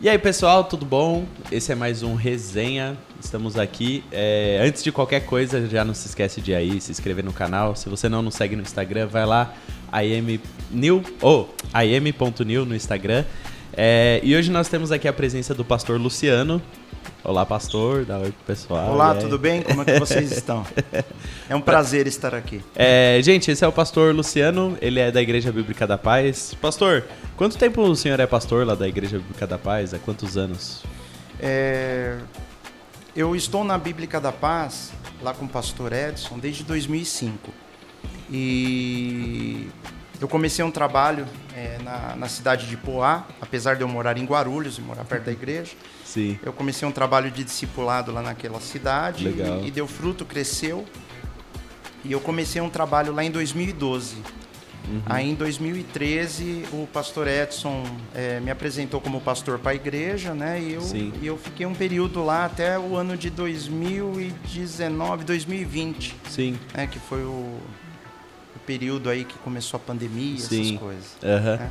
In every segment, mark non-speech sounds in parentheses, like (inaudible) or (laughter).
E aí, pessoal, tudo bom? Esse é mais um Resenha. Estamos aqui. É, antes de qualquer coisa, já não se esquece de aí, se inscrever no canal. Se você não nos segue no Instagram, vai lá, imnew, ou oh, im.new no Instagram. É, e hoje nós temos aqui a presença do pastor Luciano. Olá, pastor. Dá oi pro pessoal. Olá, tudo bem? Como é que vocês (laughs) estão? É um prazer estar aqui. É, gente, esse é o pastor Luciano. Ele é da Igreja Bíblica da Paz. Pastor, quanto tempo o senhor é pastor lá da Igreja Bíblica da Paz? Há quantos anos? É, eu estou na Bíblica da Paz, lá com o pastor Edson, desde 2005. E eu comecei um trabalho é, na, na, cidade de Poá, apesar de eu morar em Guarulhos e morar perto da igreja. Sim. Eu comecei um trabalho de discipulado lá naquela cidade Legal. E, e deu fruto, cresceu. E eu comecei um trabalho lá em 2012. Uhum. Aí em 2013 o pastor Edson é, me apresentou como pastor para a igreja, né? E eu, e eu fiquei um período lá até o ano de 2019, 2020. Sim. Né, que foi o, o período aí que começou a pandemia, Sim. essas coisas. Uhum. Né?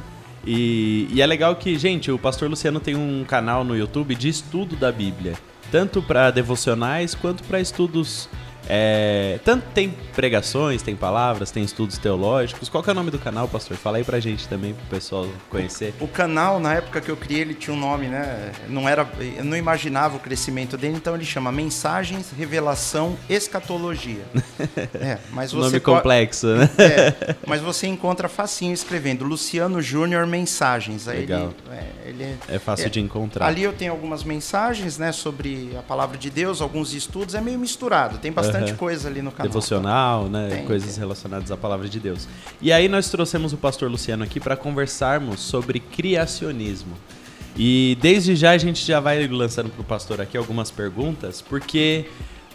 E, e é legal que, gente, o pastor Luciano tem um canal no YouTube de estudo da Bíblia, tanto para devocionais quanto para estudos é, tanto tem pregações, tem palavras, tem estudos teológicos. Qual é o nome do canal, pastor? Fala aí pra gente também, pro pessoal conhecer. O, o, canal, na época que eu criei, ele tinha um nome, né? Não era, eu não imaginava o crescimento dele, então ele chama Mensagens, Revelação, Escatologia. (laughs) É, mas você nome complexo, né? É, (laughs) mas você encontra facinho escrevendo Luciano Júnior Mensagens. Aí Legal. Ele, é, ele, é fácil é, de encontrar. Ali eu tenho algumas mensagens, né, sobre a palavra de Deus, alguns estudos, é meio misturado. Tem bastante bastante uhum. coisa ali no canal. Devocional, né? Tem, Coisas tem. relacionadas à palavra de Deus. E aí nós trouxemos o pastor Luciano aqui para conversarmos sobre criacionismo. E desde já a gente já vai lançando para o pastor aqui algumas perguntas, porque,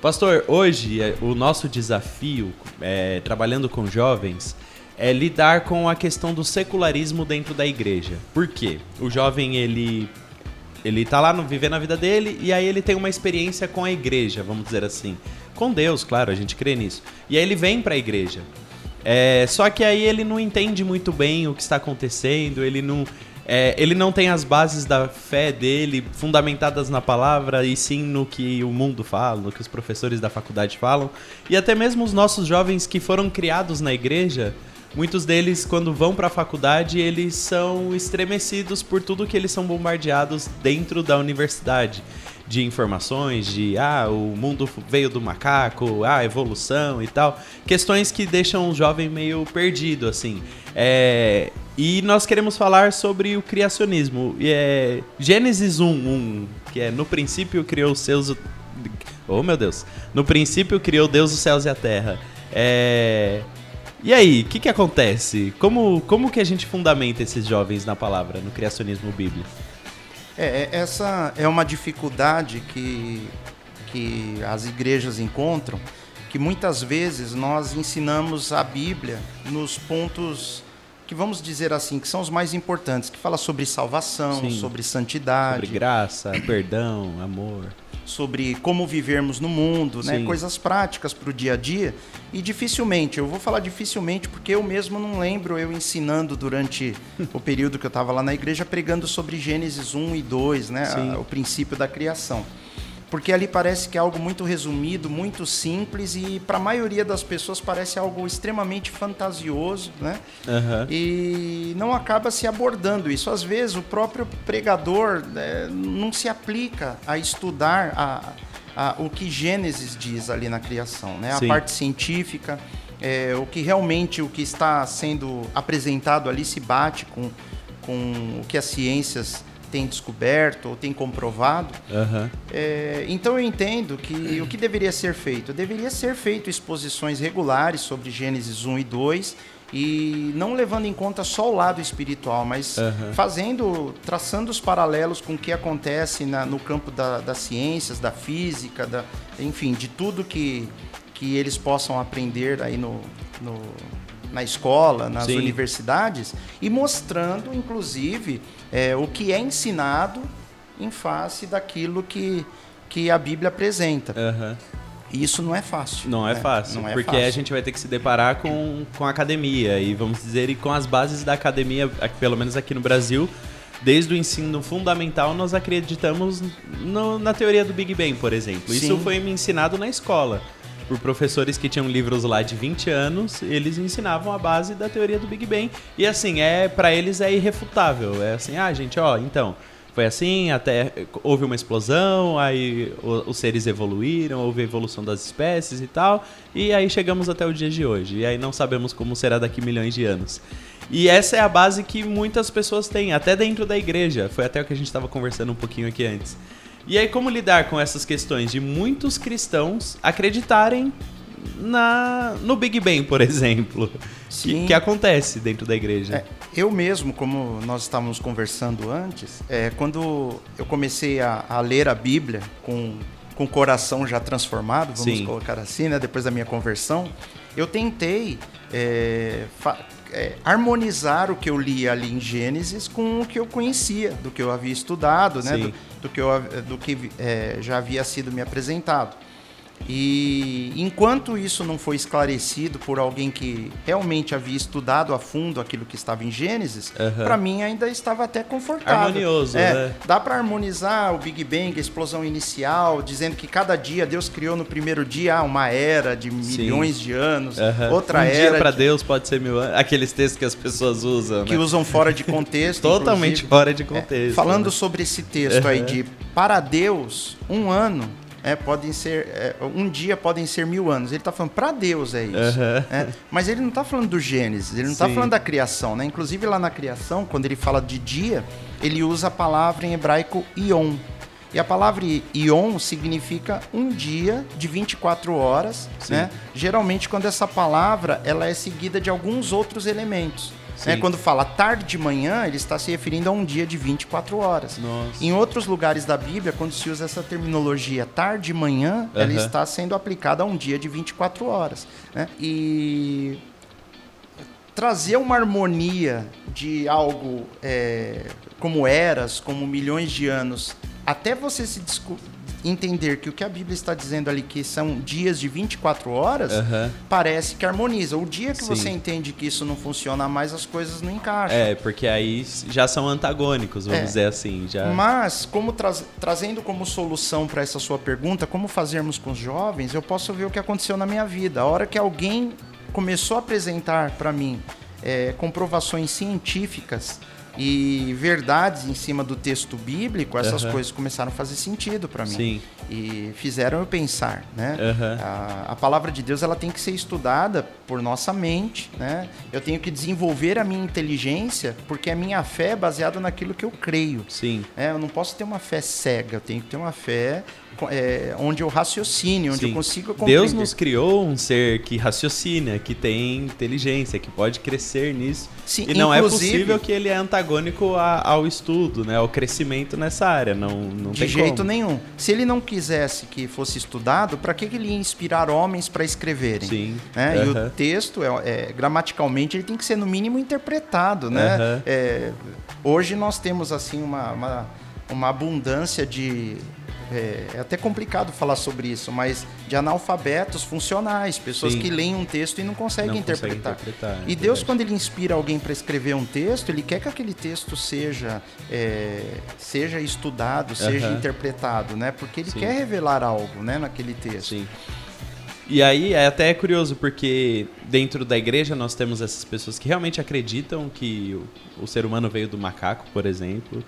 pastor, hoje é, o nosso desafio, é, trabalhando com jovens, é lidar com a questão do secularismo dentro da igreja. Por quê? O jovem, ele ele tá lá no, vivendo a vida dele e aí ele tem uma experiência com a igreja, vamos dizer assim. Com Deus, claro, a gente crê nisso. E aí ele vem para a igreja. É, só que aí ele não entende muito bem o que está acontecendo, ele não, é, ele não tem as bases da fé dele fundamentadas na palavra e sim no que o mundo fala, no que os professores da faculdade falam. E até mesmo os nossos jovens que foram criados na igreja, muitos deles, quando vão para a faculdade, eles são estremecidos por tudo que eles são bombardeados dentro da universidade de informações, de ah, o mundo veio do macaco, ah, evolução e tal. Questões que deixam o jovem meio perdido, assim. É, e nós queremos falar sobre o criacionismo. É, Gênesis 1, 1, que é no princípio criou os seus. Oh meu Deus! No princípio criou Deus os céus e a terra. É. E aí, o que, que acontece? Como, como que a gente fundamenta esses jovens na palavra, no criacionismo bíblico? É, é, essa é uma dificuldade que, que as igrejas encontram, que muitas vezes nós ensinamos a Bíblia nos pontos que vamos dizer assim, que são os mais importantes, que fala sobre salvação, Sim. sobre santidade, sobre graça, perdão, amor sobre como vivermos no mundo, né? coisas práticas para o dia a dia. E dificilmente, eu vou falar dificilmente porque eu mesmo não lembro eu ensinando durante o (laughs) período que eu estava lá na igreja pregando sobre Gênesis 1 e 2, né? A, o princípio da criação porque ali parece que é algo muito resumido, muito simples e para a maioria das pessoas parece algo extremamente fantasioso, né? Uhum. E não acaba se abordando isso. Às vezes o próprio pregador né, não se aplica a estudar a, a, o que Gênesis diz ali na criação, né? A parte científica, é, o que realmente o que está sendo apresentado ali se bate com, com o que as ciências tem descoberto ou tem comprovado. Uhum. É, então eu entendo que o que deveria ser feito? Deveria ser feito exposições regulares sobre Gênesis 1 e 2 e não levando em conta só o lado espiritual, mas uhum. fazendo, traçando os paralelos com o que acontece na, no campo da, das ciências, da física, da, enfim, de tudo que, que eles possam aprender aí no, no na escola, nas Sim. universidades, e mostrando, inclusive, é, o que é ensinado em face daquilo que, que a Bíblia apresenta. Uhum. E isso não é fácil. Não é, né? fácil, não é porque fácil. a gente vai ter que se deparar com, com a academia e vamos dizer e com as bases da academia, pelo menos aqui no Brasil, desde o ensino fundamental, nós acreditamos no, na teoria do Big Bang, por exemplo. Sim. Isso foi me ensinado na escola. Por professores que tinham livros lá de 20 anos, eles ensinavam a base da teoria do Big Bang. E assim, é para eles é irrefutável. É assim, ah, gente, ó, então, foi assim, até houve uma explosão, aí os seres evoluíram, houve a evolução das espécies e tal, e aí chegamos até o dia de hoje. E aí não sabemos como será daqui milhões de anos. E essa é a base que muitas pessoas têm, até dentro da igreja. Foi até o que a gente estava conversando um pouquinho aqui antes. E aí, como lidar com essas questões de muitos cristãos acreditarem na, no Big Bang, por (laughs) exemplo, que, que, acontece dentro da igreja? É, eu mesmo, como nós estávamos conversando antes, é, quando eu comecei a, a, ler a Bíblia com, com o coração já transformado, vamos Sim. colocar assim, né, depois da minha conversão, eu tentei é, é, harmonizar o que eu li ali em Gênesis com o que eu conhecia, do que eu havia estudado, né? Do, do, que, eu, do que é, já havia sido me apresentado. E enquanto isso não foi esclarecido por alguém que realmente havia estudado a fundo aquilo que estava em Gênesis, uhum. para mim ainda estava até confortável. Harmonioso, é, né? Dá para harmonizar o Big Bang, a explosão inicial, dizendo que cada dia Deus criou no primeiro dia uma era de milhões Sim. de anos, uhum. outra um era. Um dia para de... Deus pode ser mil anos. Aqueles textos que as pessoas usam. Que né? usam fora de contexto. (laughs) Totalmente inclusive. fora de contexto. É, falando né? sobre esse texto uhum. aí de para Deus, um ano é, podem ser é, um dia podem ser mil anos. Ele está falando para Deus é isso. Uhum. É, mas ele não está falando do Gênesis, ele não está falando da criação, né? Inclusive lá na criação, quando ele fala de dia, ele usa a palavra em hebraico ion. E a palavra ion significa um dia de 24 horas, né? Geralmente quando essa palavra ela é seguida de alguns outros elementos. Né? Quando fala tarde de manhã, ele está se referindo a um dia de 24 horas. Nossa. Em outros lugares da Bíblia, quando se usa essa terminologia tarde de manhã, uhum. ela está sendo aplicada a um dia de 24 horas. Né? E trazer uma harmonia de algo é, como eras, como milhões de anos, até você se entender que o que a Bíblia está dizendo ali, que são dias de 24 horas, uhum. parece que harmoniza. O dia que Sim. você entende que isso não funciona mais, as coisas não encaixam. É, porque aí já são antagônicos, vamos é. dizer assim. Já... Mas, como tra trazendo como solução para essa sua pergunta, como fazermos com os jovens, eu posso ver o que aconteceu na minha vida. A hora que alguém começou a apresentar para mim é, comprovações científicas e verdades em cima do texto bíblico, essas uhum. coisas começaram a fazer sentido para mim. Sim. E fizeram eu pensar, né? Uhum. A, a, palavra de Deus ela tem que ser estudada por nossa mente, né? Eu tenho que desenvolver a minha inteligência, porque a minha fé é baseada naquilo que eu creio. Sim. É, eu não posso ter uma fé cega, eu tenho que ter uma fé é, onde eu raciocine, onde Sim. eu consiga compreender. Deus nos criou um ser que raciocina, que tem inteligência, que pode crescer nisso. Sim, e não é possível que ele é antagônico a, ao estudo, né, ao crescimento nessa área. Não, não de jeito como. nenhum. Se ele não quisesse que fosse estudado, para que ele ia inspirar homens para escreverem? Sim. Né? Uhum. E o texto, é, é, gramaticalmente, ele tem que ser no mínimo interpretado. Né? Uhum. É, hoje nós temos assim uma, uma, uma abundância de é, é, até complicado falar sobre isso, mas de analfabetos funcionais, pessoas Sim. que leem um texto e não conseguem não interpretar. Consegue interpretar é e Deus, quando ele inspira alguém para escrever um texto, ele quer que aquele texto seja, é, seja estudado, seja interpretado, né? Porque ele Sim. quer revelar algo, né, naquele texto. Sim. E aí é até curioso, porque dentro da igreja nós temos essas pessoas que realmente acreditam que o, o ser humano veio do macaco, por exemplo.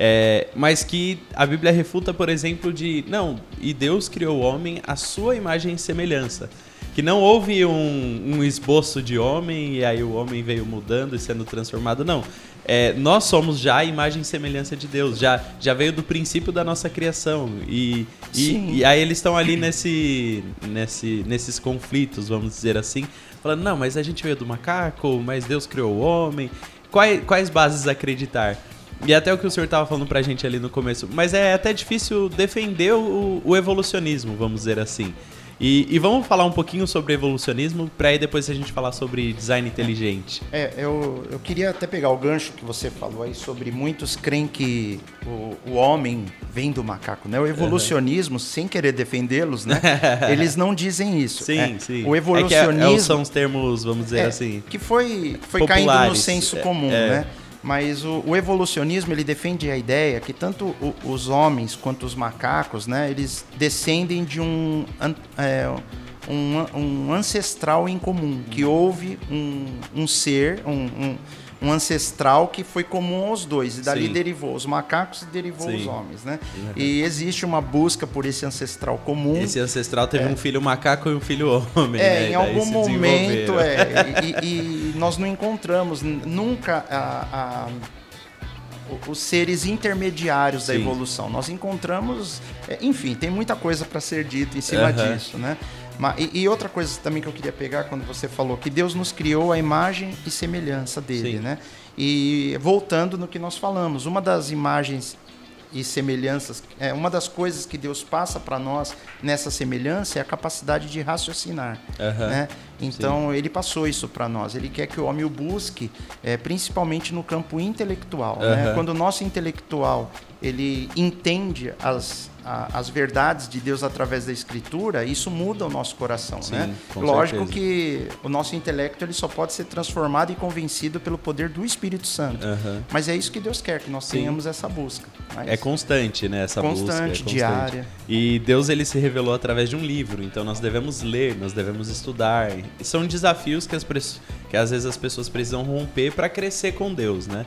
É, mas que a Bíblia refuta, por exemplo, de não, e Deus criou o homem à sua imagem e semelhança. Que não houve um, um esboço de homem e aí o homem veio mudando e sendo transformado. Não. É, nós somos já a imagem e semelhança de Deus. Já, já veio do princípio da nossa criação. E, e, e aí eles estão ali nesse, nesse, nesses conflitos, vamos dizer assim, falando: não, mas a gente veio do macaco, mas Deus criou o homem. Quais, quais bases acreditar? E até o que o senhor estava falando pra gente ali no começo. Mas é até difícil defender o, o evolucionismo, vamos dizer assim. E, e, vamos falar um pouquinho sobre evolucionismo, para aí depois a gente falar sobre design inteligente. É, eu, eu queria até pegar o gancho que você falou aí sobre muitos creem que o, o homem vem do macaco, né? O evolucionismo, uhum. sem querer defendê-los, né? (laughs) eles não dizem isso. Sim, é, sim. O evolucionismo... É que é, é, são os termos, vamos dizer é, assim... Que foi, foi caindo no senso comum, né? Mas o, o, evolucionismo ele defende a ideia que tanto o, os homens quanto os macacos, né, eles descendem de um, é, um, um, ancestral em comum, que houve um, um ser, um, um ancestral que foi comum aos dois. E dali Sim. derivou os macacos e derivou Sim. os homens, né? Uhum. E existe uma busca por esse ancestral comum. Esse ancestral teve é. um filho macaco e um filho homem, É, né? em algum momento, é. (laughs) E, e, nós não encontramos nunca a, a os seres intermediários Sim. da evolução. Nós encontramos, é, enfim, tem muita coisa para ser dito em cima uhum. disso, né? E, e, outra coisa também que eu queria pegar quando você falou que Deus nos criou a imagem e semelhança dele, Sim. né? E voltando no que nós falamos, uma das imagens e semelhanças, é uma das coisas que Deus passa para nós nessa semelhança é a capacidade de raciocinar, uhum. né? Então Sim. ele passou isso para nós. Ele quer que o homem o busque, é, principalmente no campo intelectual. Uhum. Né? Quando o nosso intelectual ele entende as a, as verdades de Deus através da Escritura, isso muda o nosso coração, Sim, né? Lógico certeza. que o nosso intelecto ele só pode ser transformado e convencido pelo poder do Espírito Santo. Uhum. Mas é isso que Deus quer, que nós Sim. tenhamos essa busca. Mas é constante, né? Essa constante, busca. É constante, diária. E Deus ele se revelou através de um livro, então nós devemos ler, nós devemos estudar. E são desafios que, as, que às vezes as pessoas precisam romper para crescer com Deus, né?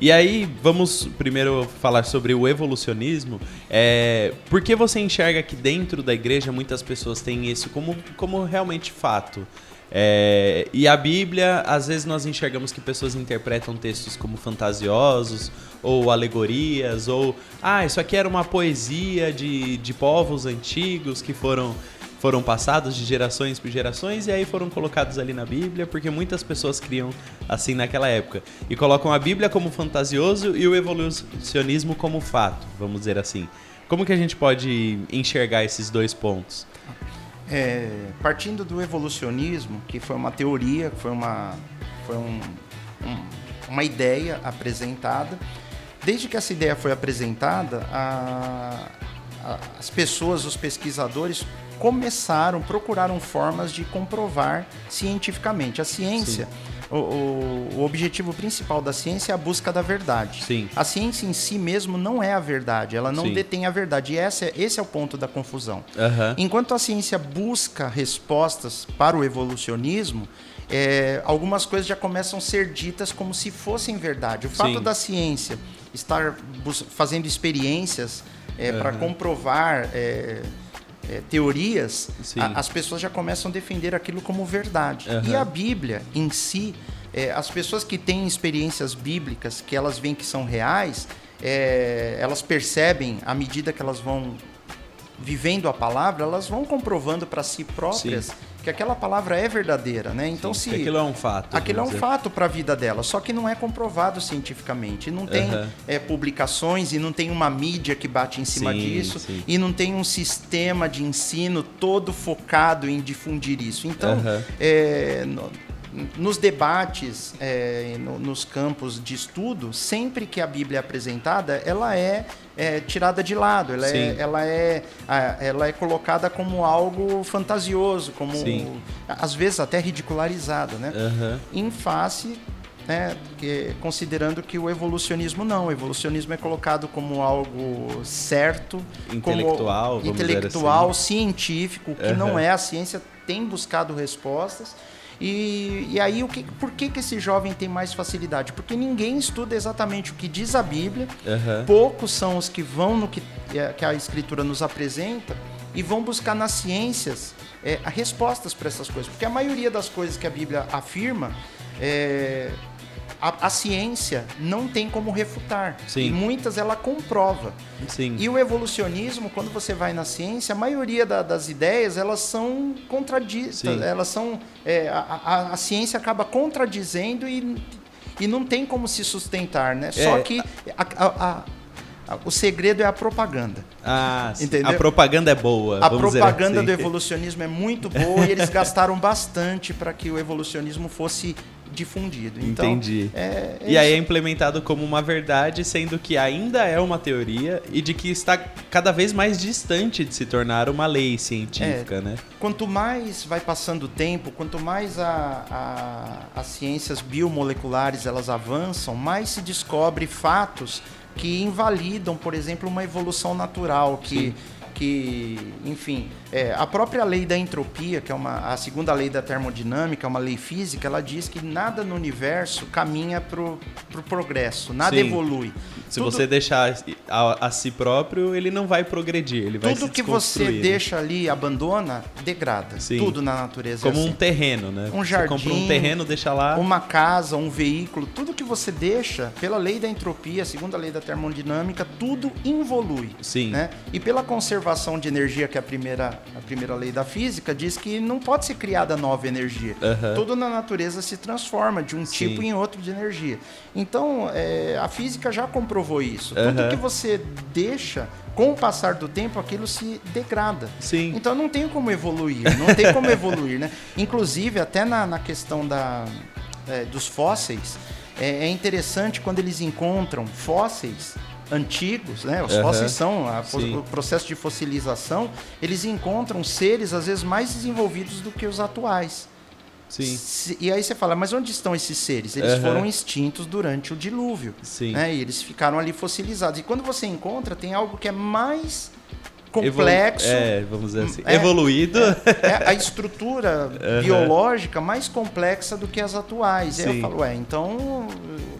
E aí, vamos primeiro falar sobre o evolucionismo. É, por que você enxerga que dentro da igreja muitas pessoas têm isso como, como realmente fato? É, e a Bíblia, às vezes nós enxergamos que pessoas interpretam textos como fantasiosos, ou alegorias, ou ah, isso aqui era uma poesia de, de povos antigos que foram foram passados de gerações por gerações e aí foram colocados ali na Bíblia, porque muitas pessoas criam assim naquela época. E colocam a Bíblia como fantasioso e o evolucionismo como fato, vamos dizer assim. Como que a gente pode enxergar esses dois pontos? É, partindo do evolucionismo, que foi uma teoria, foi uma, foi um, um, uma ideia apresentada, desde que essa ideia foi apresentada, a, as pessoas, os pesquisadores começaram, procuraram formas de comprovar cientificamente. A ciência, o, o, o, objetivo principal da ciência é a busca da verdade. Sim. A ciência em si mesmo não é a verdade, ela não Sim. detém a verdade. E esse é, esse é o ponto da confusão. Uhum. Enquanto a ciência busca respostas para o evolucionismo, é, algumas coisas já começam a ser ditas como se fossem verdade. O fato Sim. da ciência estar fazendo experiências é, uhum. para comprovar é, é, teorias, a, as pessoas já começam a defender aquilo como verdade. Uhum. E a Bíblia em si, é, as pessoas que têm experiências bíblicas, que elas veem que são reais, é, elas percebem, à medida que elas vão vivendo a palavra, elas vão comprovando para si próprias Sim que aquela palavra é verdadeira, né? Então Sim, se aquilo é um fato, aquilo é um dizer. fato para a vida dela, só que não é comprovado cientificamente, não tem uhum. é, publicações e não tem uma mídia que bate em cima sim, disso sim. e não tem um sistema de ensino todo focado em difundir isso. Então, uhum. é, nos debates, é, no, nos campos de estudo, sempre que a Bíblia é apresentada, ela é, é tirada de lado, ela é, ela, é, ela é colocada como algo fantasioso, como Sim. às vezes até ridicularizado, né? Uhum. Em face né, que, considerando que o evolucionismo não, o evolucionismo é colocado como algo certo, intelectual, como intelectual, assim. científico, que uhum. não é a ciência tem buscado respostas e, e aí, o que, por que, que esse jovem tem mais facilidade? Porque ninguém estuda exatamente o que diz a Bíblia, uhum. poucos são os que vão no que, é, que a Escritura nos apresenta e vão buscar nas ciências é, respostas para essas coisas. Porque a maioria das coisas que a Bíblia afirma é, a, a, ciência não tem como refutar. Sim. E muitas ela comprova. Sim. E o evolucionismo, quando você vai na ciência, a maioria da, das ideias elas são contraditas. Elas são. É, a, a, a, ciência acaba contradizendo e, e não tem como se sustentar, né? É. Só que a, O segredo é a propaganda. Ah, entendeu? A propaganda é boa. A propaganda assim. do evolucionismo é muito boa e eles gastaram bastante para que o evolucionismo fosse difundido. Então, Entendi. É, é e aí é implementado como uma verdade, sendo que ainda é uma teoria e de que está cada vez mais distante de se tornar uma lei científica, é, né? Quanto mais vai passando o tempo, quanto mais a, a, as ciências biomoleculares elas avançam, mais se descobre fatos que invalidam, por exemplo, uma evolução natural que Sim que, enfim, é, a própria lei da entropia, que é uma, a segunda lei da termodinâmica, uma lei física, ela diz que nada no universo caminha para o pro progresso, nada Sim. evolui. Se tudo, você deixar a, a, si próprio, ele não vai progredir, ele vai Tudo que você deixa ali abandona, degrada. Sim. Tudo na natureza. É Como é assim. um terreno, né? Um jardim. Você compra um terreno, deixa lá. Uma casa, um veículo, tudo que você deixa, pela lei da entropia, segunda lei da termodinâmica, tudo involui. Sim. Né? E pela conservação conservação de energia, que é a primeira, a primeira lei da física, diz que não pode ser criada nova energia. Uhum. Tudo na natureza se transforma de um Sim. tipo em outro de energia. Então, é, a física já comprovou isso. Uhum. Tudo que você deixa, com o passar do tempo, aquilo se degrada. Sim. Então, não tem como evoluir. Não tem como evoluir, né? (laughs) Inclusive, até na, na questão da, é, dos fósseis, é, é interessante quando eles encontram fósseis antigos, né? Os uhum. fósseis são a, o processo de fossilização, eles encontram seres às vezes mais desenvolvidos do que os atuais. Sim. E aí você fala, mas onde estão esses seres? Eles uhum. foram extintos durante o dilúvio. Sim. Né? E eles ficaram ali fossilizados. E quando você encontra, tem algo que é mais complexo. Evolu é, vamos dizer assim. É, evoluído. É, é, a estrutura (laughs) uhum. biológica mais complexa do que as atuais. Sim. Aí eu falo, é, então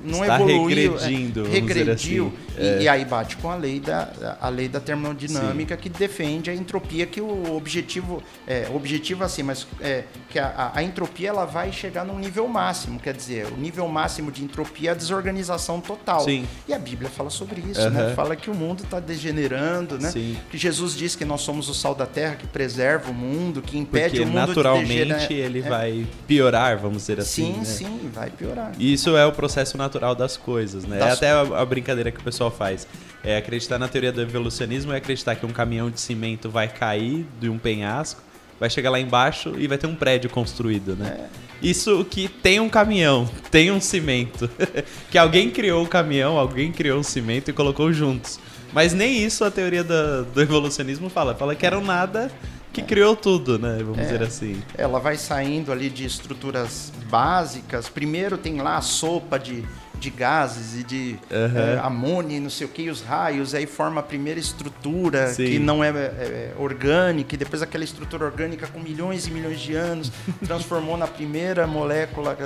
não Está evoluiu. regredindo, é, regrediu. Assim. E, e, aí bate com a lei da, a lei da termodinâmica Sim. que defende a entropia, que o objetivo, é, objetivo assim, mas é, que a, a, entropia ela vai chegar num nível máximo. Quer dizer, o nível máximo de entropia é a desorganização total. Sim. E a Bíblia fala sobre isso, uhum. né? Fala que o mundo está degenerando, né? Sim. Que Jesus diz que nós somos o sal da terra, que preserva o mundo, que impede Porque o mundo naturalmente de ele é. vai piorar, vamos dizer assim. Sim, né? sim, vai piorar. E isso é o processo natural das coisas, né? Das... É até a, a brincadeira que o pessoal faz. É acreditar na teoria do evolucionismo é acreditar que um caminhão de cimento vai cair de um penhasco, vai chegar lá embaixo e vai ter um prédio construído, né? É. Isso que tem um caminhão, tem um cimento. (laughs) que alguém criou o caminhão, alguém criou o cimento e colocou juntos. Mas nem isso a teoria do, do evolucionismo fala. Fala que era um nada que criou tudo, né? Vamos é, dizer assim. Ela vai saindo ali de estruturas básicas. Primeiro tem lá a sopa de, de gases e de uhum. é, amônia e não sei o que, os raios, aí forma a primeira estrutura Sim. que não é, é, é, orgânica, e depois aquela estrutura orgânica com milhões e milhões de anos (laughs) transformou na primeira molécula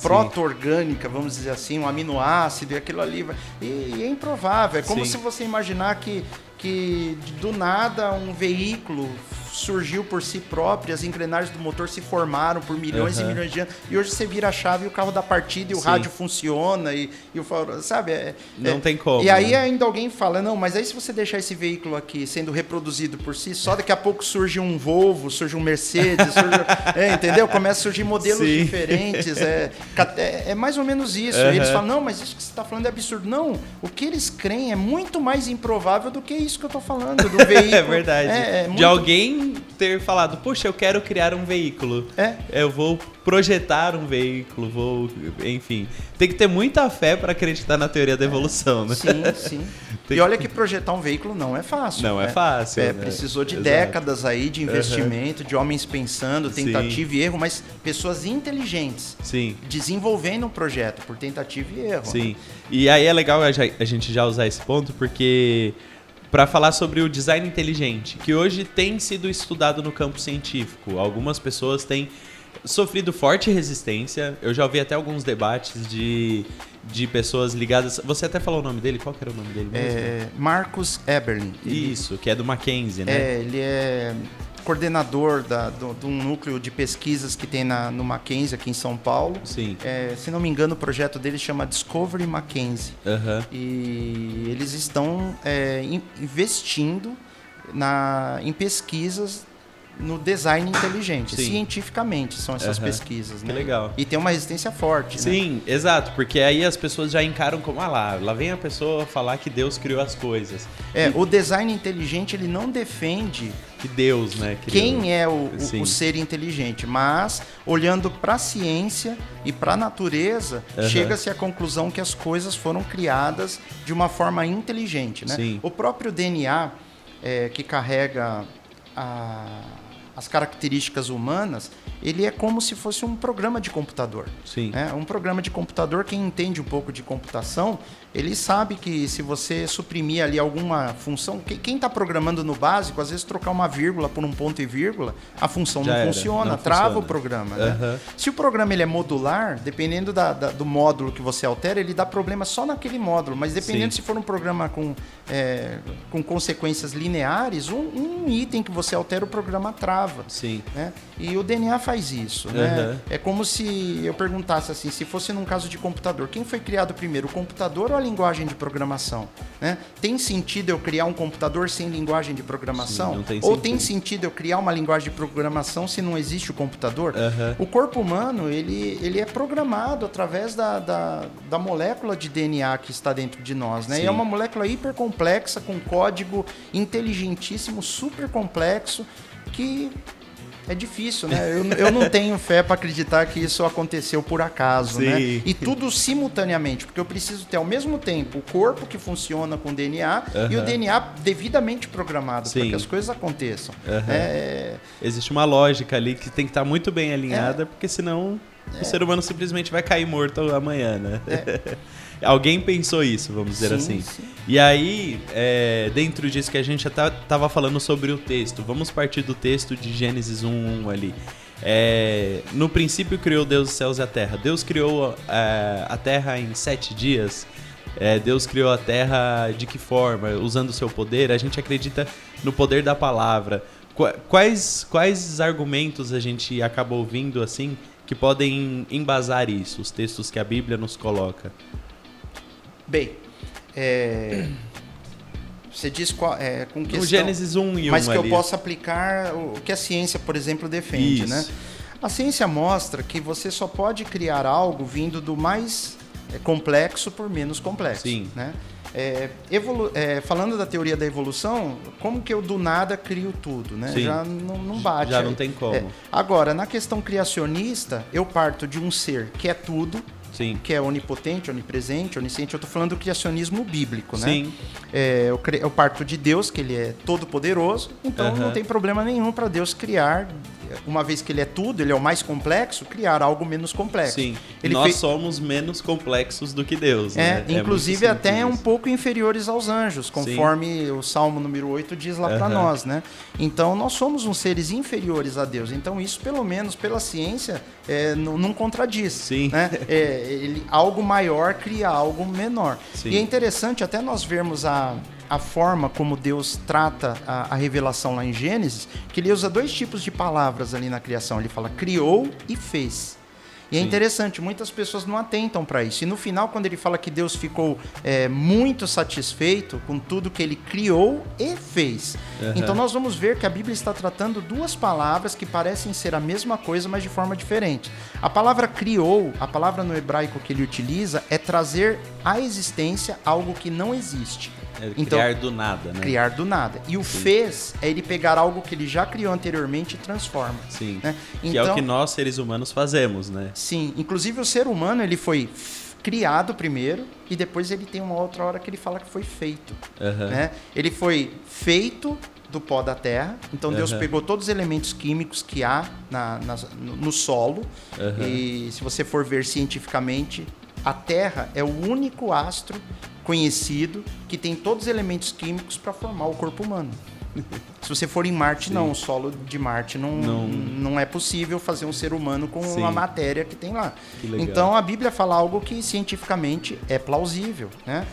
proto-orgânica, vamos dizer assim, um aminoácido e aquilo ali. E, e é improvável. É como Sim. se você imaginar que, que do nada um veículo surgiu por si próprio, as engrenagens do motor se formaram por milhões uhum. e milhões de anos. E hoje você vira a chave e o carro dá partida e o Sim. rádio funciona e, e o sabe? É, não é, tem como. E aí né? ainda alguém fala, não, mas aí se você deixar esse veículo aqui sendo reproduzido por si, só daqui a pouco surge um Volvo, surge um Mercedes, surge, (laughs) é, entendeu? Começa a surgir modelos Sim. diferentes. É, é, é, mais ou menos isso. Uhum. Eles falam, não, mas isso que você está falando é absurdo. Não, o que eles creem é muito mais improvável do que isso que eu estou falando, do (laughs) veículo. é verdade. É, é muito... De alguém ter falado, puxa, eu quero criar um veículo. É. Eu vou projetar um veículo, vou. Enfim. Tem que ter muita fé para acreditar na teoria da evolução, né? Sim, sim. (laughs) e olha que projetar um veículo não é fácil. Não é né? é fácil. É, né? precisou de Exato. décadas aí de investimento, uhum. de homens pensando, tentativa sim. e erro, mas pessoas inteligentes. Sim. Desenvolvendo um projeto por tentativa e erro. Sim. Né? E aí é legal a gente já usar esse ponto, porque para falar sobre o design inteligente, que hoje tem sido estudado no campo científico. Algumas pessoas têm sofrido forte resistência. Eu já ouvi até alguns debates de, de pessoas ligadas. Você até falou o nome dele? Qual que era o nome dele mesmo? É, Marcus Eberlin. Isso, que é do Mackenzie, né? É, ele é coordenador da, do, de um núcleo de pesquisas que tem na, no Mackenzie, aqui em São Paulo. Sim. É, se não me engano, o projeto dele chama Discovery Mackenzie. Uhum. E eles estão é, investindo na, em pesquisas no design inteligente. Sim. Cientificamente são essas uhum. pesquisas, né? Que legal. E tem uma resistência forte, né? Sim, né? exato, porque aí as pessoas já encaram como, ah lá, lá vem a pessoa falar que Deus criou as coisas. É, e... o design inteligente, ele não defende que Deus, né? Criou. Quem é o, o, o, ser inteligente, mas olhando para a ciência e para a natureza, uhum. chega-se à conclusão que as coisas foram criadas de uma forma inteligente, né? Sim. O próprio DNA é, que carrega a, as características humanas, ele é como se fosse um programa de computador. Sim. É, um programa de computador, quem entende um pouco de computação, ele sabe que se você suprimir ali alguma função, quem está programando no básico, às vezes trocar uma vírgula por um ponto e vírgula, a função Já não era, funciona, não trava funciona. o programa. Uhum. Né? Se o programa ele é modular, dependendo da, da, do módulo que você altera, ele dá problema só naquele módulo, mas dependendo Sim. se for um programa com, é, com consequências lineares, um, um, item que você altera, o programa trava. Sim. Né? E o DNA faz isso. Uhum. Né? É como se eu perguntasse assim, se fosse num caso de computador, quem foi criado primeiro, o computador ou a linguagem de programação? Né? Tem sentido eu criar um computador sem linguagem de programação? Sim, tem Ou sentido. tem sentido eu criar uma linguagem de programação se não existe o computador? Uhum. O corpo humano ele, ele é programado através da, da, da, molécula de DNA que está dentro de nós. Né? E é uma molécula hiper complexa, com código inteligentíssimo, super complexo, que é difícil, né? Eu, eu não tenho fé para acreditar que isso aconteceu por acaso, né? Sim. né? E tudo simultaneamente, porque eu preciso ter ao mesmo tempo o corpo que funciona com DNA uhum. e o DNA devidamente programado para que as coisas aconteçam. Uhum. É... Existe uma lógica ali que tem que estar muito bem alinhada, é. porque senão é. o ser humano simplesmente vai cair morto amanhã, né? É. (laughs) Alguém pensou isso, vamos dizer sim, assim. Sim. E aí, é, dentro disso que a gente já estava falando sobre o texto, vamos partir do texto de Gênesis 1.1 ali. É, no princípio criou Deus os céus e a terra. Deus criou é, a terra em sete dias. É, Deus criou a terra de que forma? Usando o seu poder. A gente acredita no poder da palavra. Quais, quais argumentos a gente acaba ouvindo assim que podem embasar isso? Os textos que a Bíblia nos coloca? Bem, é, você diz qual, é, com questão... No Gênesis 1 e 1 Mas que ali. eu possa aplicar o que a ciência, por exemplo, defende, né? Isso. né? A ciência mostra que você só pode criar algo vindo do mais é, complexo por menos complexo, Sim. né? É, evolu é, falando da teoria da evolução, como que eu do nada crio tudo, né? Sim. Já não, não bate. Já não tem como. É. Agora, na questão criacionista, eu parto de um ser que é tudo, Sim. que é onipotente, onipresente, onisciente. Eu estou falando do criacionismo bíblico, né? Sim. É, eu, eu parto de Deus, que ele é todo poderoso, então uhum. não tem problema nenhum para Deus criar uma vez que ele é tudo, ele é o mais complexo, criar algo menos complexo. Sim. Ele Nós fez... somos menos complexos do que Deus. É, né? É inclusive é até um pouco inferiores aos anjos, conforme Sim. o Salmo número 8 diz lá uhum. para nós, né? Então nós somos uns seres inferiores a Deus. Então isso, pelo menos pela ciência, é, não, não, contradiz. Sim. Né? É, ele, algo maior cria algo menor. Sim. E é interessante até nós vermos a a forma como Deus trata a, a, revelação lá em Gênesis, que ele usa dois tipos de palavras ali na criação. Ele fala criou e fez. E é Sim. é interessante, muitas pessoas não atentam para isso. E no final, quando ele fala que Deus ficou é, muito satisfeito com tudo que ele criou e fez. Uhum. Então nós vamos ver que a Bíblia está tratando duas palavras que parecem ser a mesma coisa, mas de forma diferente. A palavra criou, a palavra no hebraico que ele utiliza, é trazer à existência algo que não existe. É então, criar do nada, né? Criar do nada. E o Sim. fez é ele pegar algo que ele já criou anteriormente e transforma. Sim. Né? Então, que é o que então nós, seres humanos, fazemos, né? Sim. Inclusive, o ser humano, ele foi criado primeiro e depois ele tem uma outra hora que ele fala que foi feito. Uhum. Né? Ele foi feito do pó da terra. Então Deus uhum. pegou todos os elementos químicos que há na, na no, no, solo. Uhum. E se você for ver cientificamente, a Terra é o único astro conhecido que tem todos os elementos químicos para formar o corpo humano. (laughs) Se você for em Marte, Sim. não. O solo de Marte não, não, não. é possível fazer um ser humano com Sim. a matéria que tem lá. Que então a Bíblia fala algo que cientificamente é plausível, né?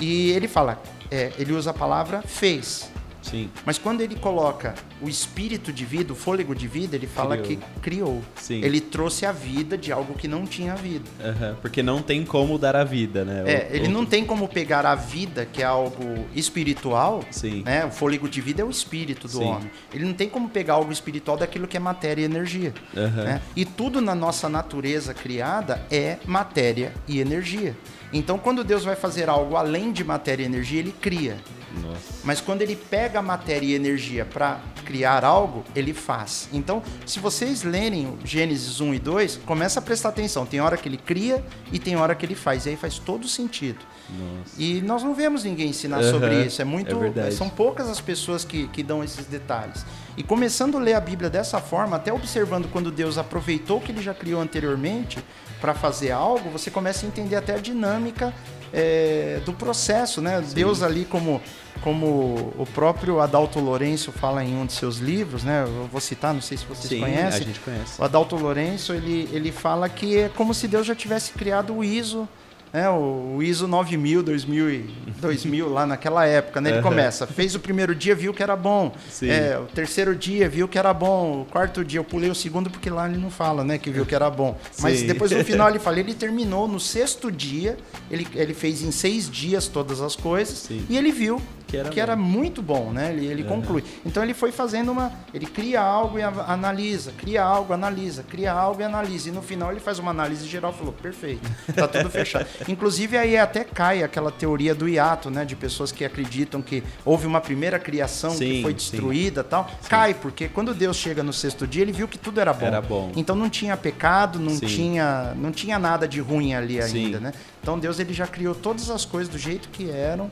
E ele fala, é, ele usa a palavra fez. Sim. Mas quando ele coloca o espírito de vida, o fôlego de vida, ele fala criou. que criou. Sim. Ele trouxe a vida de algo que não tinha vida. Uhum, porque não tem como dar a vida, né? É, o, ele o... não tem como pegar a vida, que é algo espiritual, Sim. né? O fôlego de vida é o espírito do Sim. homem. Ele não tem como pegar algo espiritual daquilo que é matéria e energia. Uhum. Né? E tudo na nossa natureza criada é matéria e energia. Então, quando Deus vai fazer algo além de matéria e energia, ele cria. Nossa. Mas quando ele pega a matéria e energia para criar algo, ele faz. Então, se vocês lerem Gênesis 1 e 2, começa a prestar atenção. Tem hora que ele cria e tem hora que ele faz. E aí faz todo sentido. Nossa. E nós não vemos ninguém ensinar uhum. sobre isso. É muito. É são poucas as pessoas que, que dão esses detalhes. E começando a ler a Bíblia dessa forma, até observando quando Deus aproveitou o que ele já criou anteriormente para fazer algo, você começa a entender até a dinâmica é, do processo, né? Sim. Deus ali como como o próprio Adalto Lourenço fala em um de seus livros, né? Eu vou citar, não sei se vocês Sim, conhecem. a gente conhece. O Adalto Lourenço, ele, ele fala que é como se Deus já tivesse criado o ISO né, o ISO 9000, 2000, 2000 lá naquela época, né? Ele começa, fez o primeiro dia, viu que era bom. É, o terceiro dia, viu que era bom. O quarto dia, eu pulei o segundo porque lá ele não fala, né? Que viu que era bom. Mas Sim. depois no final ele (laughs) fala, ele terminou no sexto dia, ele, ele fez em seis dias todas as coisas Sim. e ele viu que era, que era muito bom, né? Ele, ele uhum. conclui. Então ele foi fazendo uma. Ele cria algo e analisa, cria algo, analisa, cria algo e analisa. E no final ele faz uma análise geral e falou: perfeito, tá tudo (laughs) fechado. Inclusive aí até cai aquela teoria do hiato, né? De pessoas que acreditam que houve uma primeira criação sim, que foi destruída e tal. Sim. Cai, porque quando Deus chega no sexto dia, ele viu que tudo era bom. Era bom. Então não tinha pecado, não, tinha, não tinha nada de ruim ali ainda, né? Então Deus ele já criou todas as coisas do jeito que eram.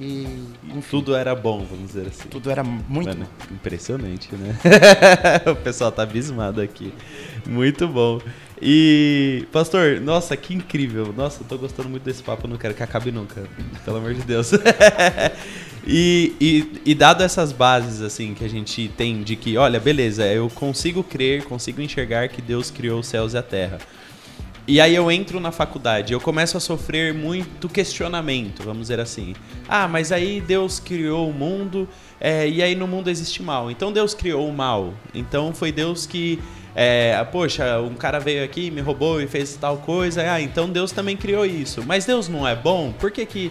E, enfim, tudo era bom, vamos dizer assim. Tudo era muito Mano, bom. Impressionante, né? (laughs) o pessoal tá abismado aqui. Muito bom. E, pastor, nossa, que incrível. Nossa, eu tô gostando muito desse papo, não quero que acabe nunca. Pelo amor de Deus. (laughs) e, e, e dado essas bases, assim, que a gente tem de que, olha, beleza, eu consigo crer, consigo enxergar que Deus criou os céus e a terra. E aí eu entro na faculdade, eu começo a sofrer muito questionamento, vamos dizer assim. Ah, mas aí Deus criou o mundo é, e aí no mundo existe mal. Então Deus criou o mal. Então foi Deus que, é, poxa, um cara veio aqui, me roubou e fez tal coisa. Ah, então Deus também criou isso. Mas Deus não é bom? Por que que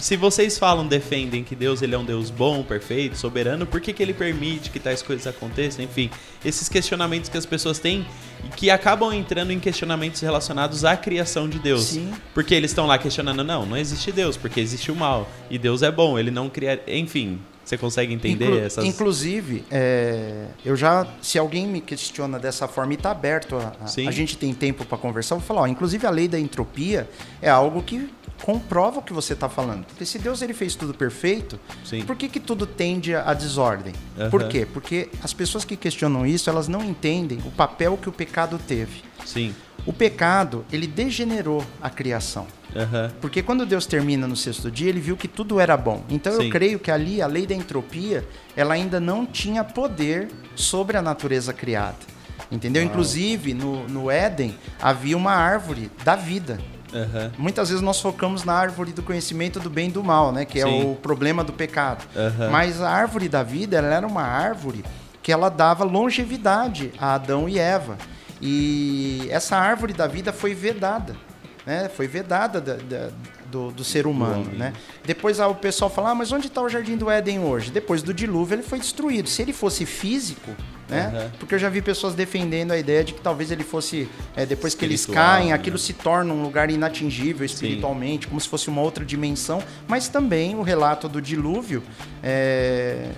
se vocês falam, defendem que Deus ele é um Deus bom, perfeito, soberano, por que, que ele permite que tais coisas aconteçam? Enfim, esses questionamentos que as pessoas têm e que acabam entrando em questionamentos relacionados à criação de Deus. Sim. Porque eles estão lá questionando, não, não existe Deus, porque existe o mal. E Deus é bom, ele não cria. Enfim, você consegue entender Inclu essas. Inclusive, é, eu já. Se alguém me questiona dessa forma e está aberto, a, a, a, gente tem tempo para conversar, eu vou falar, ó, inclusive a lei da entropia é algo que comprova o que você está falando. Porque se Deus ele fez tudo perfeito, Sim. por que, que tudo tende à desordem? Uhum. Por quê? Porque as pessoas que questionam isso, elas não entendem o papel que o pecado teve. Sim. O pecado, ele degenerou a criação. Uhum. Porque quando Deus termina no sexto dia, ele viu que tudo era bom. Então Sim. eu creio que ali a lei da entropia, ela ainda não tinha poder sobre a natureza criada. Entendeu? Uau. Inclusive, no, no Éden, havia uma árvore da vida. Uhum. Muitas vezes nós focamos na árvore do conhecimento do bem e do mal, né? Que é Sim. é o problema do pecado. Uhum. Mas a árvore da vida, ela era uma árvore que ela dava longevidade a Adão e Eva. E essa árvore da vida foi vedada. Né? Foi vedada da, da, do, do, ser humano. Né? Depois o pessoal fala, ah, mas onde está o Jardim do Éden hoje? Depois do dilúvio ele foi destruído. Se ele fosse físico, né? Uhum. Porque eu já vi pessoas defendendo a ideia de que talvez ele fosse, é, depois que eles caem, né? aquilo se torna um lugar inatingível espiritualmente, Sim. como se fosse uma outra dimensão. Mas também o relato do dilúvio é,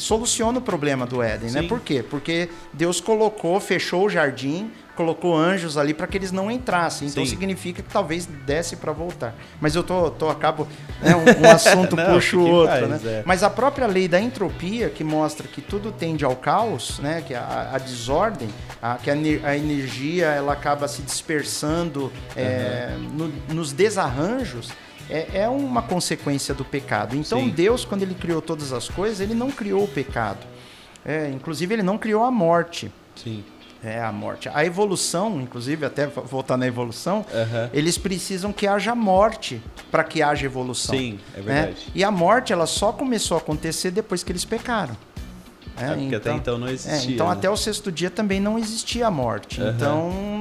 soluciona o problema do Éden, né? Por quê? Porque Deus colocou, fechou o jardim, colocou anjos ali para que eles não entrassem. Então Sim. significa que talvez desse para voltar. Mas eu tô, tô acabo né, um, um, assunto (laughs) não, puxa o outro, faz, né? É. Mas a própria lei da entropia que mostra que tudo tende ao caos, né? Que a, a desordem, a, que a, a, energia ela acaba se dispersando uhum. é, no, nos desarranjos. É, é, uma consequência do pecado. Então Sim. Deus, quando ele criou todas as coisas, ele não criou o pecado. É, inclusive ele não criou a morte. Sim. É, a morte. A evolução, inclusive, até voltar na evolução, Aham. eles precisam que haja morte para que haja evolução. Sim, é né? verdade. E a morte, ela só começou a acontecer depois que eles pecaram. É, porque até então não é, existia. então né? até o sexto dia também não existia a morte. Aham. Então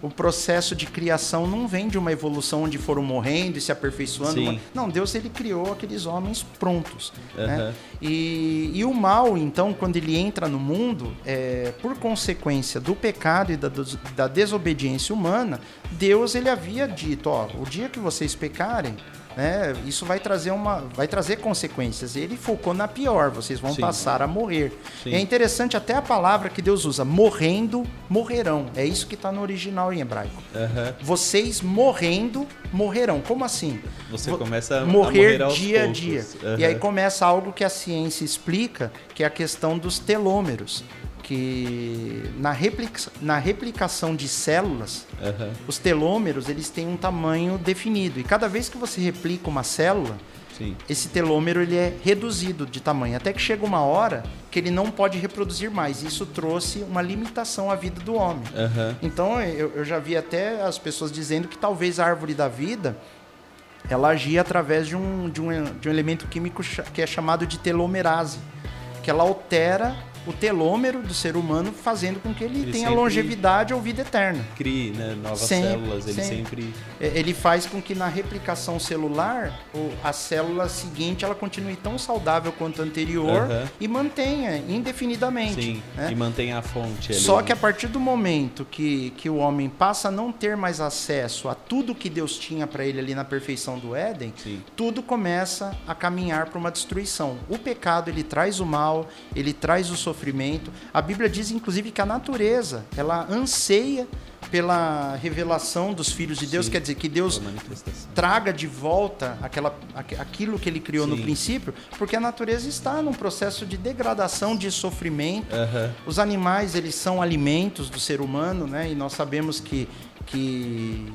o processo de criação não vem de uma evolução onde foram morrendo e se aperfeiçoando. Sim. Não, Deus ele criou aqueles homens prontos. Aham. Né? E, e o mal, então, quando ele entra no mundo, é, por consequência do pecado e da, da desobediência humana, Deus ele havia dito, ó, o dia que vocês pecarem, né, isso vai trazer uma, vai trazer consequências. Ele focou na pior, vocês vão Sim. passar a morrer. Sim. É interessante até a palavra que Deus usa, morrendo, morrerão. É isso que está no original em hebraico. Aham. Vocês morrendo, morrerão. Como assim? Você Vo- começa a morrer, morrer aos dia poucos. a dia. Aham. E aí começa algo que a ciência explica, que é a questão dos telômeros, que na, replica, na replicação de células, Aham. os telômeros eles têm um tamanho definido. E cada vez que você replica uma célula, Sim. esse telômero ele é reduzido de tamanho, até que chega uma hora que ele não pode reproduzir mais. Isso trouxe uma limitação à vida do homem. Aham. Então eu, eu já vi até as pessoas dizendo que talvez a árvore da vida ela agia através de um, de um, de um elemento químico que é chamado de telomerase, que ela altera o telômero do ser humano, fazendo com que ele, Ele tenha longevidade ou vida eterna. Crie né, novas Sempre, células, ele sempre. sempre. É, Ele faz com que na replicação celular a célula seguinte ela continue tão saudável quanto a anterior Aham. e mantenha indefinidamente. Sim. né? E mantém a fonte ali. Só que a partir do momento que, que o homem passa a não ter mais acesso a tudo que Deus tinha para ele ali na perfeição do Éden, Sim. tudo começa a caminhar para uma destruição. O pecado ele traz o mal, ele traz o sofrimento. A Bíblia diz inclusive que a natureza ela anseia pela revelação dos filhos de Deus, Sim. quer dizer que Deus traga de volta aquela, aqu- aquilo que ele criou no Sim. princípio, porque a natureza está num processo de degradação, de sofrimento. Os animais, eles são alimentos do ser humano, né? E nós sabemos que, que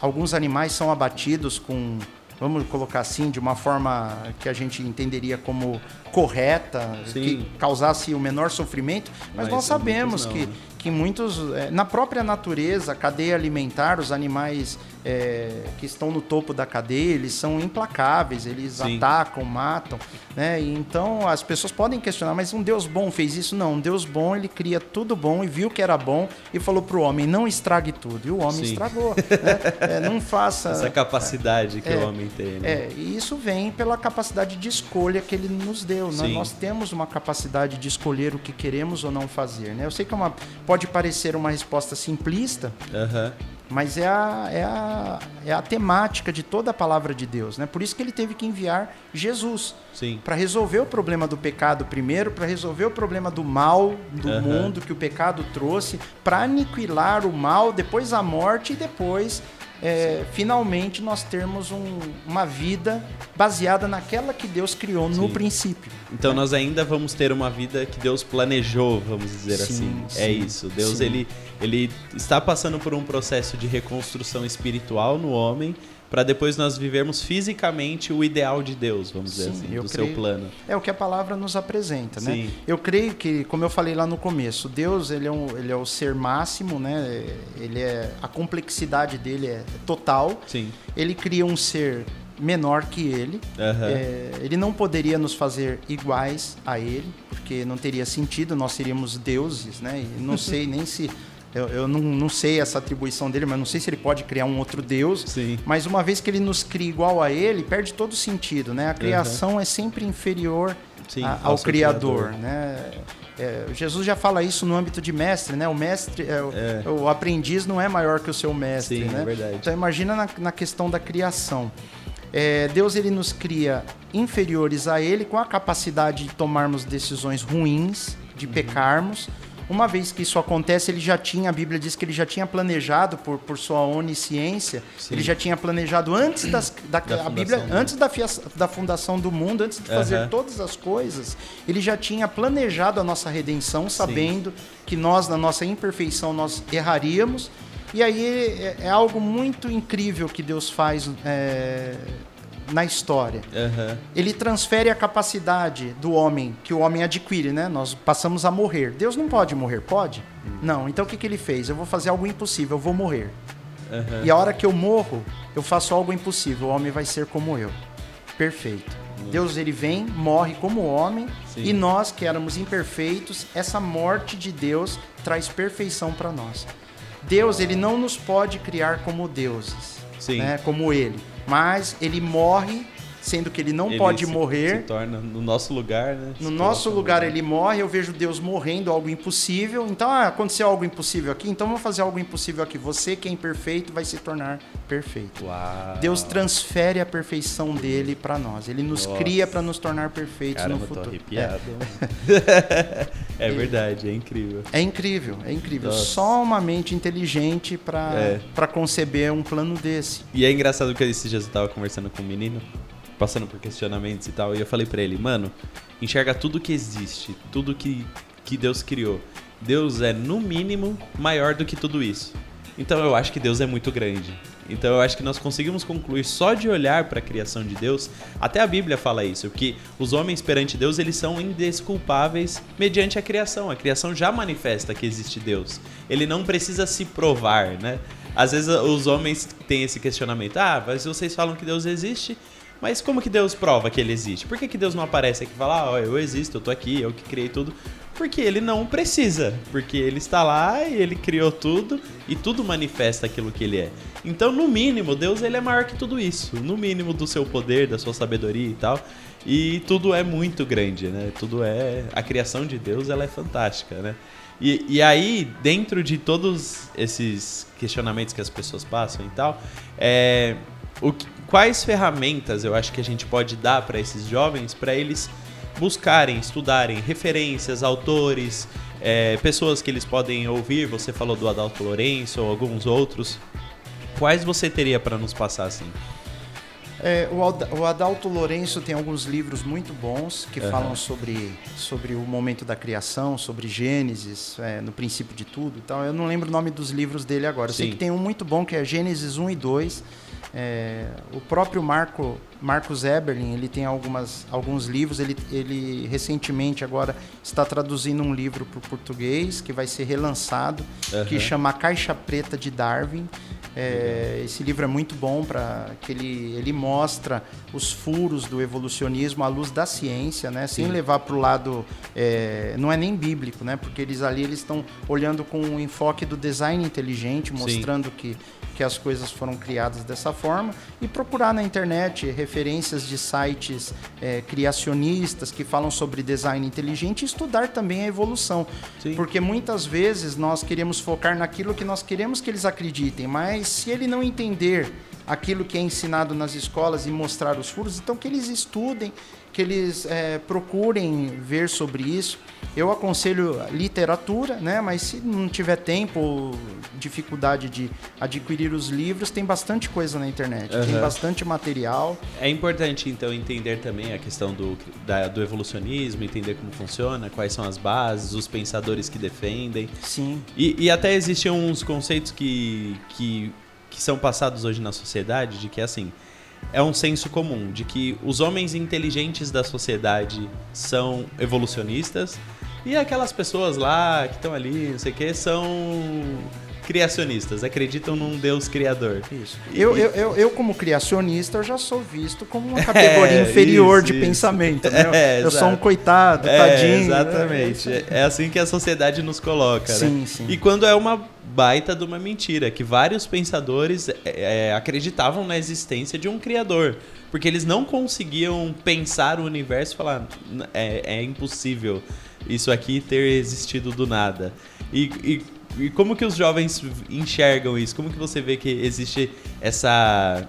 alguns animais são abatidos com, vamos colocar assim, de uma forma que a gente entenderia como correta, Sim. que causasse o menor sofrimento, mas, Mas nós sabemos não, que, né? que muitos, é, na própria natureza, a cadeia alimentar, os animais é, que estão no topo da cadeia, eles são implacáveis, eles Sim. atacam, matam, né? E então as pessoas podem questionar, mas um Deus bom fez isso? Não, um Deus bom, ele cria tudo bom e viu que era bom e falou para o homem, não estrague tudo. E o homem Sim. estragou, né? É, não faça... Essa capacidade que É, o homem tem. Né? É, e isso vem pela capacidade de escolha que ele nos deu. Né? Sim. Nós temos uma capacidade de escolher o que queremos ou não fazer. Né? Eu sei que é uma, pode parecer uma resposta simplista, Aham. mas é a, é, a, é a temática de toda a palavra de Deus. Né? Por isso que ele teve que enviar Jesus para resolver o problema do pecado primeiro, para resolver o problema do mal do Aham. mundo que o pecado trouxe, para aniquilar o mal, depois a morte e depois, é, finalmente, nós termos um- uma vida baseada naquela que Deus criou no Sim. princípio. Então nós ainda vamos ter uma vida que Deus planejou, vamos dizer Sim, assim. É sim, isso. Deus ele ele está passando por um processo de reconstrução espiritual no homem para depois nós vivermos fisicamente o ideal de Deus, vamos dizer Sim, assim, do seu creio. plano. É o que a palavra nos apresenta, né? Sim. Eu creio que, como eu falei lá no começo, Deus ele é, um, ele é o ser máximo, né? Ele é a complexidade dele é total. Sim. Ele cria um ser menor que ele. Aham. É, ele não poderia nos fazer iguais a ele, porque não teria sentido, nós seríamos deuses, né? E não (laughs) sei nem se. Eu, eu não, não sei essa atribuição dele, mas não sei se ele pode criar um outro Deus. Sim. Mas uma vez que ele nos cria igual a ele, perde todo o sentido, né? A criação é sempre inferior Sim, a- ao ao, Criador, Criador. né? É, Jesus já fala isso no âmbito de mestre, né? O mestre, é, o- É. o aprendiz não é maior que o seu mestre, Sim, né? é verdade. Então imagina na, na questão da criação. É, Deus ele nos cria inferiores a Ele com a capacidade de tomarmos decisões ruins, Uhum. de pecarmos. Uma vez que isso acontece, ele já tinha, a Bíblia diz que ele já tinha planejado por, por sua onisciência, Sim. ele já tinha planejado antes das, da, Da a Bíblia, fundação do antes da, fia- da fundação do mundo, antes de fazer Aham. todas as coisas, ele já tinha planejado a nossa redenção, sabendo que nós, na nossa imperfeição, nós erraríamos. E aí é, é algo muito incrível que Deus faz é, na história. Uhum. Ele transfere a capacidade do homem, que o homem adquire, né? Nós passamos a morrer. Deus não pode morrer, pode? Uhum. Não. Então o que, que ele fez? Eu vou fazer algo impossível, eu vou morrer. Uhum. E a hora que eu morro, eu faço algo impossível, o homem vai ser como eu. Perfeito. Deus ele vem, morre como homem Sim. e nós que éramos imperfeitos, essa morte de Deus traz perfeição para nós. Deus ele não nos pode criar como deuses, né, como ele, mas ele morre sendo que ele não ele pode se, morrer. Se torna no nosso lugar, né? No nosso lugar ele morre, eu vejo Deus morrendo, algo impossível. Então, ah, aconteceu algo impossível aqui, então vamos fazer algo impossível aqui. Você que é imperfeito vai se tornar perfeito. Uau. Deus transfere a perfeição dele para nós. Ele nos Nossa. cria para nos tornar perfeitos Caramba, no futuro. Tô arrepiado. É. (laughs) é verdade, é incrível. É incrível, é incrível. Nossa. Só uma mente inteligente para é. para conceber um plano desse. E é engraçado que esse dia eu estava conversando com um menino passando por questionamentos e tal. E eu falei para ele, mano, enxerga tudo que existe, tudo que, que Deus criou. Deus é, no mínimo, maior do que tudo isso. Então eu acho que Deus é muito grande. Então eu acho que nós conseguimos concluir só de olhar para a criação de Deus, até a Bíblia fala isso, que os homens perante Deus, eles são indesculpáveis mediante a criação. A criação já manifesta que existe Deus. Ele não precisa se provar, né? Às vezes os homens têm esse questionamento: "Ah, mas vocês falam que Deus existe, mas como que Deus prova que ele existe? Por que, que Deus não aparece aqui e fala, ó, oh, eu existo, eu tô aqui, eu que criei tudo? Porque ele não precisa, porque ele está lá e ele criou tudo e tudo manifesta aquilo que ele é. Então, no mínimo, Deus ele é maior que tudo isso, no mínimo do seu poder, da sua sabedoria e tal. E tudo é muito grande, né? Tudo é a criação de Deus, ela é fantástica, né? E, e aí, dentro de todos esses questionamentos que as pessoas passam e tal, é, o quais ferramentas eu acho que a gente pode dar para esses jovens para eles buscarem, estudarem referências, autores, é, pessoas que eles podem ouvir? Você falou do Adalto Lourenço ou alguns outros. Quais você teria para nos passar assim? É, o, Adalto Lourenço tem alguns livros muito bons que uhum. falam sobre, sobre o momento da criação, sobre Gênesis, é, no princípio de tudo. Então, eu não lembro o nome dos livros dele agora. Eu sei que tem um muito bom que é Gênesis 1 e 2 é, o próprio Marco, Marcos Eberlin, ele tem algumas, alguns livros, ele, ele recentemente agora está traduzindo um livro para o português, que vai ser relançado, uhum. que chama Caixa Preta de Darwin. É, esse livro é muito bom para que ele, ele mostra os furos do evolucionismo à luz da ciência, né? Sem Sim. levar para o lado é, não é nem bíblico, né? Porque eles ali eles estão olhando com o enfoque do design inteligente, mostrando Sim. que que as coisas foram criadas dessa forma e procurar na internet referências de sites é, criacionistas que falam sobre design inteligente e estudar também a evolução. Sim. Porque muitas vezes nós queremos focar naquilo que nós queremos que eles acreditem, mas se ele não entender aquilo que é ensinado nas escolas e mostrar os furos, então que eles estudem, que eles é, procurem ver sobre isso. Eu aconselho literatura, né? Mas se não tiver tempo ou dificuldade de adquirir os livros, tem bastante coisa na internet, uhum. tem bastante material. É importante então entender também a questão do, da, do evolucionismo, entender como funciona, quais são as bases, os pensadores que defendem. Sim. E, e até existem uns conceitos que, que, que são passados hoje na sociedade de que assim é um senso comum de que os homens inteligentes da sociedade são evolucionistas e aquelas pessoas lá que estão ali, não sei o que, são criacionistas, acreditam num Deus criador. Isso. Eu, eu, eu, eu, como criacionista, eu já sou visto como uma (laughs) categoria é, inferior isso, de isso. pensamento. Né? (laughs) É, eu sou um coitado, é, tadinho. Exatamente. Né? É assim que a sociedade nos coloca. Sim, né? sim. E quando é uma baita de uma mentira, que vários pensadores é, é, acreditavam na existência de um criador. Porque eles não conseguiam pensar o universo e falar, é, é impossível isso aqui ter existido do nada. E, e, e, como que os jovens enxergam isso? Como que você vê que existe essa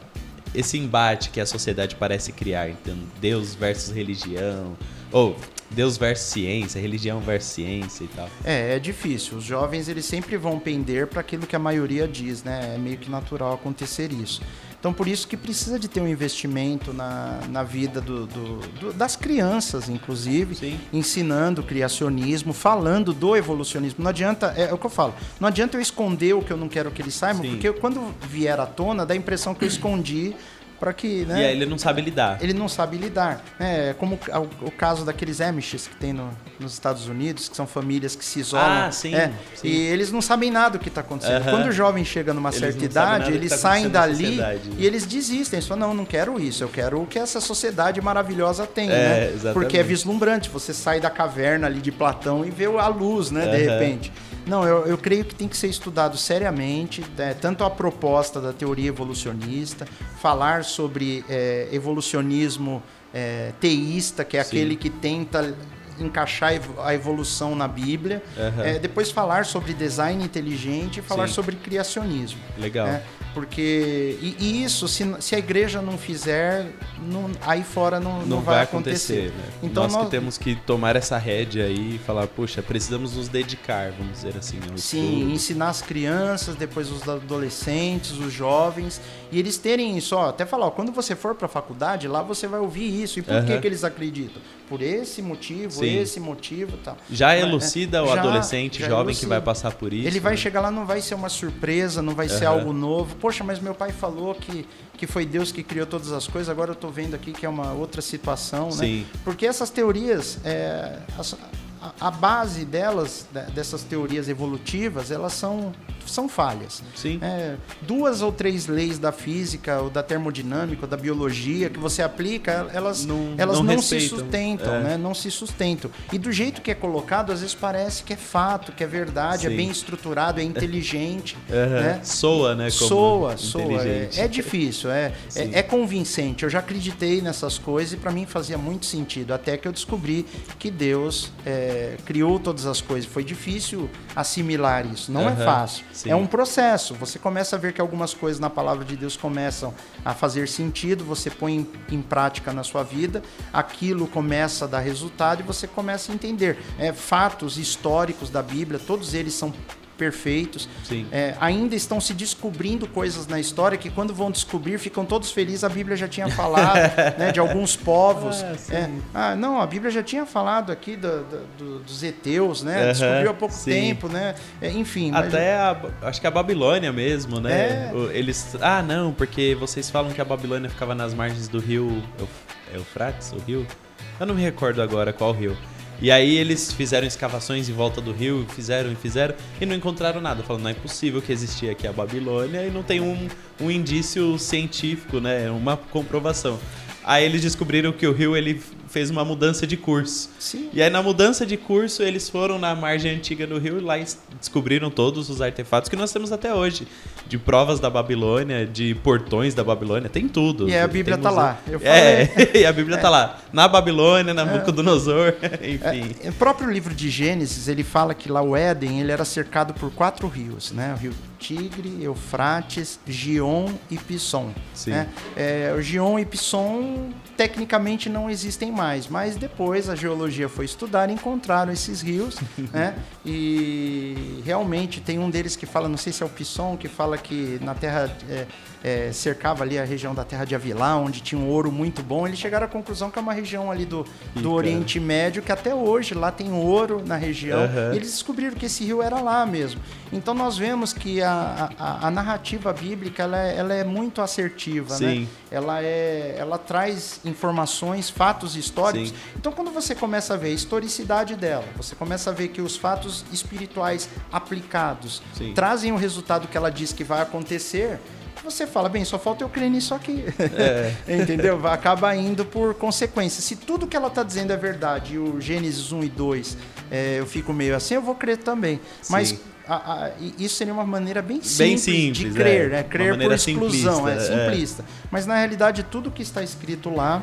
esse embate que a sociedade parece criar, então Deus versus religião, ou Deus versus ciência, religião versus ciência e tal. É, é difícil. Os jovens eles sempre vão pender para aquilo que a maioria diz, né? É meio que natural acontecer isso. Então, por isso que precisa de ter um investimento na, na vida do, do, do das crianças, inclusive, Sim. ensinando criacionismo, falando do evolucionismo. Não adianta, é, é, o que eu falo, não adianta eu esconder o que eu não quero que eles saibam, Sim. porque quando vier à tona, dá a impressão que eu escondi para que, né? E aí ele não sabe lidar. Ele não sabe lidar. É como o, o caso daqueles Amishes que tem no, nos Estados Unidos, que são famílias que se isolam. Ah, sim. É, sim. E eles não sabem nada do que está acontecendo. Aham. Quando o jovem chega numa Eles certa idade, eles tá saem dali né? e eles desistem. Eles falam, não, não quero isso. Eu quero o que essa sociedade maravilhosa tem, É, né? exatamente. Porque é vislumbrante. Você sai da caverna ali de Platão e vê a luz, né? De Aham. repente. Não, eu, eu creio que tem que ser estudado seriamente, né, tanto a proposta da teoria evolucionista, falar sobre é, evolucionismo é, teísta, que é Sim. aquele que tenta encaixar a evolução na Bíblia, Aham. é, depois falar sobre design inteligente e falar Sim. sobre criacionismo. Legal. né? Porque e, e isso, se, se a igreja não fizer, não- aí fora não, Não, vai acontecer, né? Então nós, nós- que temos que tomar essa rédea aí e falar, puxa, precisamos nos dedicar, vamos dizer assim, Sim, estudo. ensinar as crianças, depois os adolescentes, os jovens, e eles terem isso, ó, até falar, ó, quando você for para a faculdade, lá você vai ouvir isso. E por que Aham. que eles acritam? Por esse motivo, Sim. esse motivo, e tal. Já Mas, elucida o já- adolescente já jovem que elucida. vai passar por isso. Ele vai né? chegar lá, não vai ser uma surpresa, não vai ser Aham. algo novo. Poxa, mas meu pai falou que, que foi Deus que criou todas as coisas, agora eu tô vendo aqui que é uma outra situação, né? Sim. Porque essas teorias, é, as- a, a base delas, dessas teorias evolutivas, elas são, são falhas. Sim. É, duas ou três leis da física, ou da termodinâmica, ou da biologia que você aplica, elas Não- elas não não, se sustentam, É. né? Não se sustentam. E do jeito que é colocado, às vezes parece que é fato, que é verdade, é Sim. bem estruturado, é inteligente, (laughs) Aham. né? Soa, né? Como Soa, soa. É, é difícil, é, é, é convincente. Eu já acreditei nessas coisas e para mim fazia muito sentido. Até que eu descobri que Deus é, criou todas as coisas. Foi difícil assimilar isso. Não é Aham, fácil. sim. É um processo. Você começa a ver que algumas coisas na palavra de Deus começam a fazer sentido. Você põe em, em prática na sua vida. Aquilo começa a dar resultado e você começa a entender. É, fatos históricos da Bíblia, todos eles são perfeitos. É, ainda estão se descobrindo coisas na história que quando vão descobrir ficam todos felizes. A Bíblia já tinha falado (laughs) né, de alguns povos. Ah, sim. É, ah, não, a Bíblia já tinha falado aqui do- do- do- dos heteus, né? Aham, Descobriu há pouco sim. tempo, né? É, enfim. mas- Até a, acho que a Babilônia mesmo, né? É. Eles. Ah, não, porque vocês falam que a Babilônia ficava nas margens do rio Euf- Eufrates, o rio? Eu não me recordo agora qual rio. E aí eles fizeram escavações em volta do rio, fizeram e fizeram, e não encontraram nada. Falando, não é possível que existia aqui a Babilônia e não tem um, um indício científico, né? Uma comprovação. Aí eles descobriram que o rio ele fez uma mudança de curso. Sim. E aí, na mudança de curso, eles foram na margem antiga do rio e lá es- descobriram todos os artefatos que nós temos até hoje. De provas da Babilônia, de portões da Babilônia, tem tudo. E a Bíblia tá museu. lá. É, (laughs) e a Bíblia tá lá. Na Babilônia, na Nabucodonosor, (laughs) enfim. É, o próprio livro de Gênesis, ele fala que lá o Éden, ele era cercado por quatro rios, né? O rio Tigre, Eufrates, Gion e Pisson. Sim. né? É, o Gion e Pisson tecnicamente não existem mais, mas depois a geologia foi estudar e encontraram esses rios, (laughs) né? E realmente tem um deles que fala, não sei se é o Pisson, que fala que na terra é, é, cercava ali a região da terra de Avilá, onde tinha um ouro muito bom. Eles chegaram à conclusão que é uma região ali do, do. Oriente Médio, que até hoje lá tem ouro na região. Aham. E eles descobriram que esse rio era lá mesmo. Então nós vemos que a, a, a narrativa bíblica ela é, ela é muito assertiva, né? Sim. Ela, é, ela traz informações, fatos históricos. Sim. Então quando você começa a ver a historicidade dela, você começa a ver que os fatos espirituais aplicados Sim. trazem o resultado que ela diz que vai acontecer, você fala, bem, só falta eu crer nisso aqui. É. (laughs) Entendeu? Acaba indo por consequência. Se tudo que ela está dizendo é verdade e o Gênesis 1 e 2 é, eu fico meio assim, eu vou crer também. Mas Sim. a- a- e isso seria uma maneira bem simples, Bem de simples, crer, é. né? Crer por exclusão, é simplista, é. simplista. Mas na realidade, tudo que está escrito lá,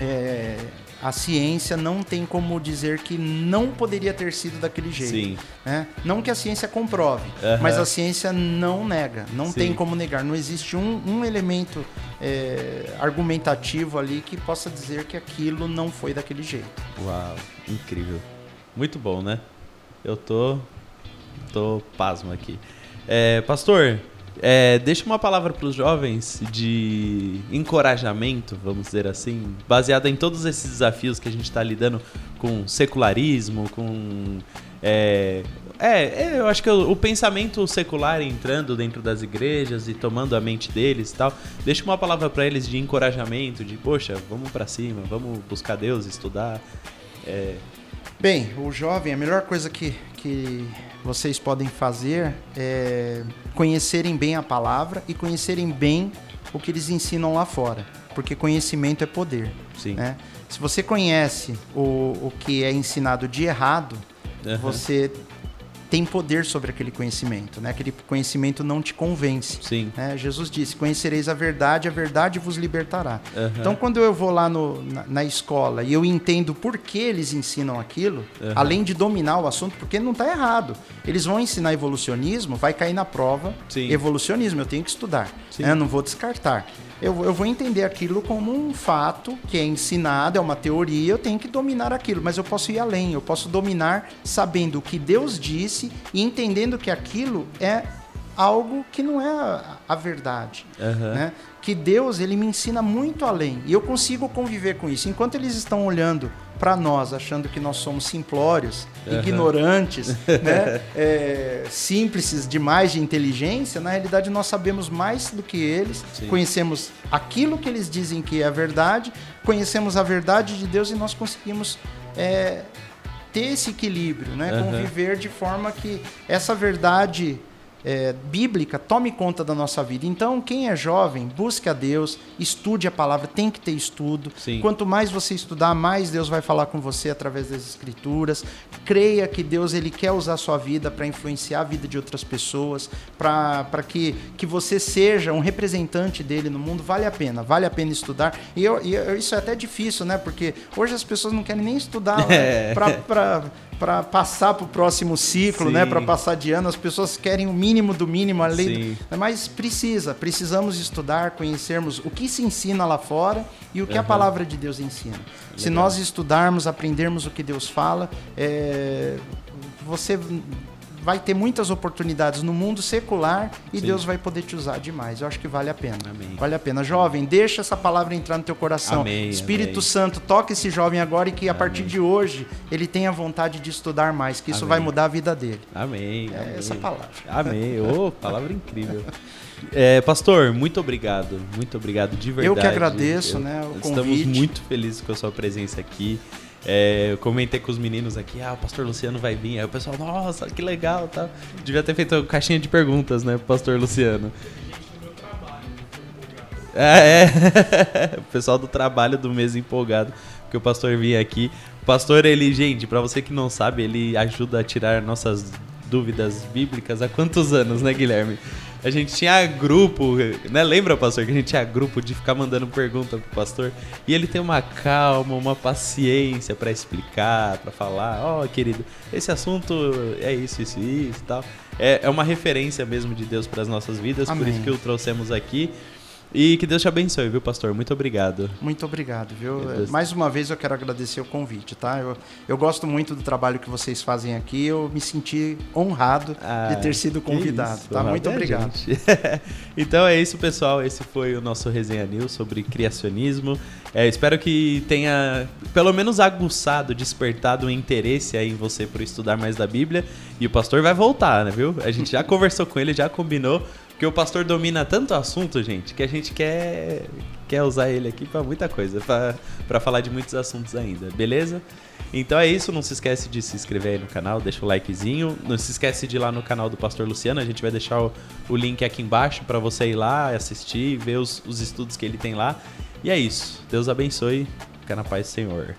é, a ciência não tem como dizer que não poderia ter sido daquele jeito. Sim. né? Não que a ciência comprove, mas a ciência não nega, não Sim. tem como negar. Não existe um, um elemento é, argumentativo ali que possa dizer que aquilo não foi daquele jeito. Uau, incrível. Muito bom, né? Eu tô. tô pasmo aqui. É, pastor, é, deixa uma palavra para os jovens de encorajamento, vamos dizer assim, baseada em todos esses desafios que a gente está lidando com secularismo, com É, é, é, eu acho que o, o, pensamento secular entrando dentro das igrejas e tomando a mente deles e tal, deixa uma palavra para eles de encorajamento, de poxa, vamos para cima, vamos buscar Deus, estudar. É... Bem, o jovem, a melhor coisa que, que vocês podem fazer é conhecerem bem a palavra e conhecerem bem o que eles ensinam lá fora, porque conhecimento é poder. Sim. Né? Se você conhece o, o que é ensinado de errado, uhum. você tem poder sobre aquele conhecimento, né? Aquele conhecimento não te convence. Sim. Né? Jesus disse: Conhecereis a verdade, a verdade vos libertará. Uhum. Então, quando eu vou lá no, na, na, escola e eu entendo por que eles ensinam aquilo, uhum. além de dominar o assunto, porque não está errado. Eles vão ensinar evolucionismo, vai cair na prova Sim. evolucionismo. Eu tenho que estudar. Né? Eu não vou descartar eu, eu vou entender aquilo como um fato que é ensinado, é uma teoria, eu tenho que dominar aquilo, mas eu posso ir além, eu posso dominar sabendo o que Deus disse e entendendo que aquilo é algo que não é a, verdade, uhum. né? Que Deus ele me ensina muito além e eu consigo conviver com isso. Enquanto eles estão olhando para nós, achando que nós somos simplórios, uhum. ignorantes, (laughs) né? é, simples demais de inteligência, na realidade nós sabemos mais do que eles, Sim. conhecemos aquilo que eles dizem que é a verdade, conhecemos a verdade de Deus e nós conseguimos é, ter esse equilíbrio, né? Uhum. conviver de forma que essa verdade é, bíblica tome conta da nossa vida. Então, quem é jovem, busque a Deus, estude a palavra, tem que ter estudo. Sim. Quanto mais você estudar, mais Deus vai falar com você através das escrituras. Creia que Deus ele quer usar a sua vida para influenciar a vida de outras pessoas, para que, que você seja um representante dele no mundo. Vale a pena, vale a pena estudar. E, eu, e isso é até difícil, né? Porque hoje as pessoas não querem nem estudar (laughs) é. para para passar para o próximo ciclo, né? Sim. né? Para passar de ano, as pessoas querem o mínimo do mínimo, a lei. Do... Mas precisa, precisamos estudar, conhecermos o que se ensina lá fora e o que uhum. a palavra de Deus ensina. Legal. Se nós estudarmos, aprendermos o que Deus fala, é... você vai ter muitas oportunidades no mundo secular e Sim. Deus vai poder te usar demais. Eu acho que vale a pena. Amém. Vale a pena. Jovem, deixa essa palavra entrar no teu coração. Amém, Espírito amém. Santo, toca esse jovem agora e que a partir de hoje ele tenha vontade de estudar mais, que isso vai mudar a vida dele. Amém. É essa palavra. Amém. (laughs) Ô, oh, palavra incrível. É, pastor, muito obrigado. Muito obrigado de verdade. Eu que agradeço, Eu, né? O estamos convite. muito felizes com a sua presença aqui. É, eu comentei com os meninos aqui, ah, o pastor Luciano vai vir. Aí o pessoal, nossa, que legal, tá? Devia ter feito caixinha de perguntas, né, pastor Luciano. É, é. (laughs) o pessoal do trabalho do mês empolgado que o pastor vinha aqui. O pastor, ele, gente, para você que não sabe, ele ajuda a tirar nossas dúvidas bíblicas há quantos anos, né, Guilherme? A gente tinha grupo, né? Lembra, pastor, que a gente tinha grupo de ficar mandando pergunta pro pastor? E ele tem uma calma, uma paciência para explicar, para falar, ó, oh, querido, esse assunto é isso, isso, isso e tal. É, é uma referência mesmo de Deus para as nossas vidas, Amém. por isso que o trouxemos aqui. E que Deus te abençoe, viu, pastor? Muito obrigado. Muito obrigado, viu? Mais uma vez eu quero agradecer o convite, tá? Eu, eu gosto muito do trabalho que vocês fazem aqui. Eu me senti honrado ah, de ter sido convidado, isso, tá? Muito é obrigado. (laughs) então é isso, pessoal. Esse foi o nosso Resenha News sobre criacionismo. É, espero que tenha, pelo menos, aguçado, despertado o interesse aí em você por estudar mais da Bíblia. E o pastor vai voltar, né, viu? A gente já (laughs) conversou com ele, já combinou. Porque o pastor domina tanto assunto, gente, que a gente quer, quer usar ele aqui para muita coisa, para falar de muitos assuntos ainda, beleza? Então é isso, não se esquece de se inscrever aí no canal, deixa o likezinho. Não se esquece de ir lá no canal do Pastor Luciano, a gente vai deixar o, o link aqui embaixo para você ir lá assistir, ver os, os estudos que ele tem lá. E é isso, Deus abençoe, fica na paz do Senhor.